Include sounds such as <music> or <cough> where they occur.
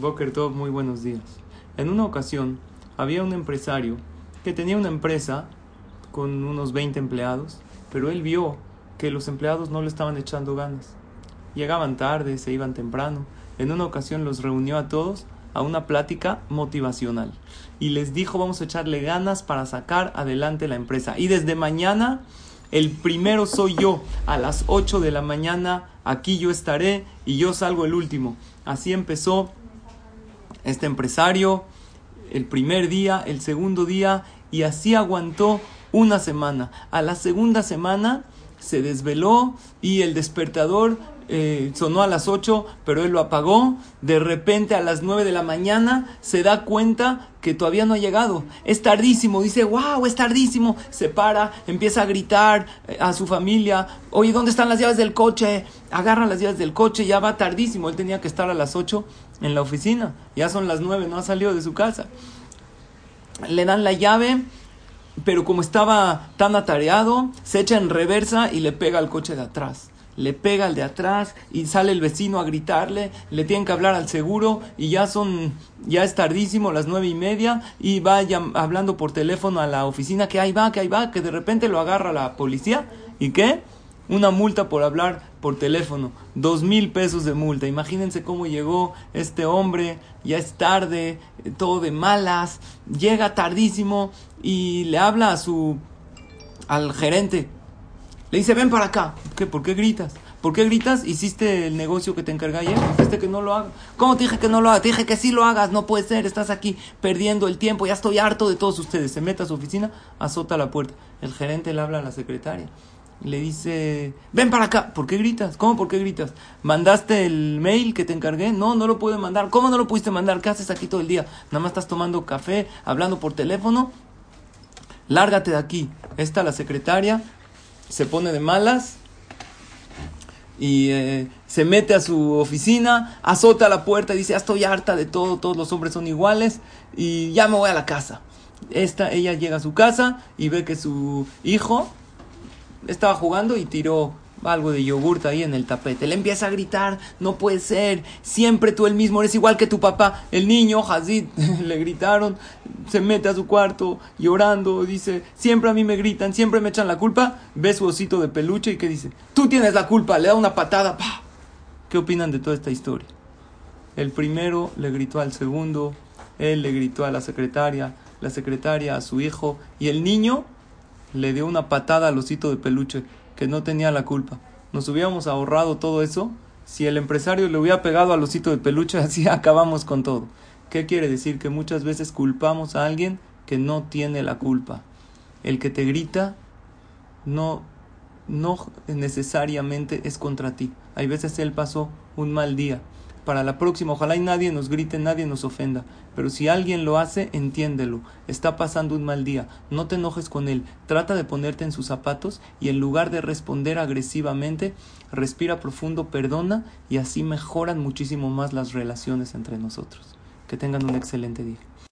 Boker Tov, muy buenos días. En una ocasión había un empresario que tenía una empresa con unos 20 empleados, pero él vio que los empleados no le estaban echando ganas. Llegaban tarde, se iban temprano. En una ocasión los reunió a todos a una plática motivacional y les dijo vamos a echarle ganas para sacar adelante la empresa. Y desde mañana el primero soy yo. A las 8 de la mañana aquí yo estaré y yo salgo el último. Así empezó este empresario el primer día, el segundo día y así aguantó una semana. A la segunda semana se desveló y el despertador eh, sonó a las 8, pero él lo apagó. De repente a las 9 de la mañana se da cuenta que todavía no ha llegado. Es tardísimo, dice, wow, es tardísimo. Se para, empieza a gritar eh, a su familia, oye, ¿dónde están las llaves del coche? Agarran las llaves del coche, ya va tardísimo. Él tenía que estar a las 8 en la oficina. Ya son las 9, no ha salido de su casa. Le dan la llave, pero como estaba tan atareado, se echa en reversa y le pega al coche de atrás le pega al de atrás y sale el vecino a gritarle, le tienen que hablar al seguro y ya son, ya es tardísimo, las nueve y media, y va hablando por teléfono a la oficina que ahí va, que ahí va, que de repente lo agarra la policía y qué? Una multa por hablar por teléfono, dos mil pesos de multa. Imagínense cómo llegó este hombre, ya es tarde, todo de malas, llega tardísimo y le habla a su al gerente le dice, ven para acá. ¿Qué? ¿Por qué gritas? ¿Por qué gritas? ¿Hiciste el negocio que te encargué ayer? ¿Dijiste que no lo hagas? ¿Cómo te dije que no lo hagas? Te dije que sí lo hagas. No puede ser. Estás aquí perdiendo el tiempo. Ya estoy harto de todos ustedes. Se mete a su oficina, azota la puerta. El gerente le habla a la secretaria. Le dice, ven para acá. ¿Por qué gritas? ¿Cómo por qué gritas? ¿Mandaste el mail que te encargué? No, no lo pude mandar. ¿Cómo no lo pudiste mandar? ¿Qué haces aquí todo el día? Nada más estás tomando café, hablando por teléfono. Lárgate de aquí. Esta la secretaria se pone de malas y eh, se mete a su oficina, azota la puerta y dice, estoy harta de todo, todos los hombres son iguales y ya me voy a la casa. Esta, ella llega a su casa y ve que su hijo estaba jugando y tiró algo de yogurta ahí en el tapete. Le empieza a gritar, no puede ser, siempre tú el mismo, eres igual que tu papá. El niño, Hazid, <laughs> le gritaron, se mete a su cuarto llorando, dice, siempre a mí me gritan, siempre me echan la culpa. Ve su osito de peluche y que dice, tú tienes la culpa, le da una patada. ¿Qué opinan de toda esta historia? El primero le gritó al segundo, él le gritó a la secretaria, la secretaria a su hijo y el niño le dio una patada al osito de peluche que no tenía la culpa. Nos hubiéramos ahorrado todo eso si el empresario le hubiera pegado al osito de peluche, <laughs> así acabamos con todo. ¿Qué quiere decir? Que muchas veces culpamos a alguien que no tiene la culpa. El que te grita no, no necesariamente es contra ti. Hay veces él pasó un mal día para la próxima. Ojalá y nadie nos grite, nadie nos ofenda. Pero si alguien lo hace, entiéndelo. Está pasando un mal día. No te enojes con él. Trata de ponerte en sus zapatos y en lugar de responder agresivamente, respira profundo, perdona y así mejoran muchísimo más las relaciones entre nosotros. Que tengan un excelente día.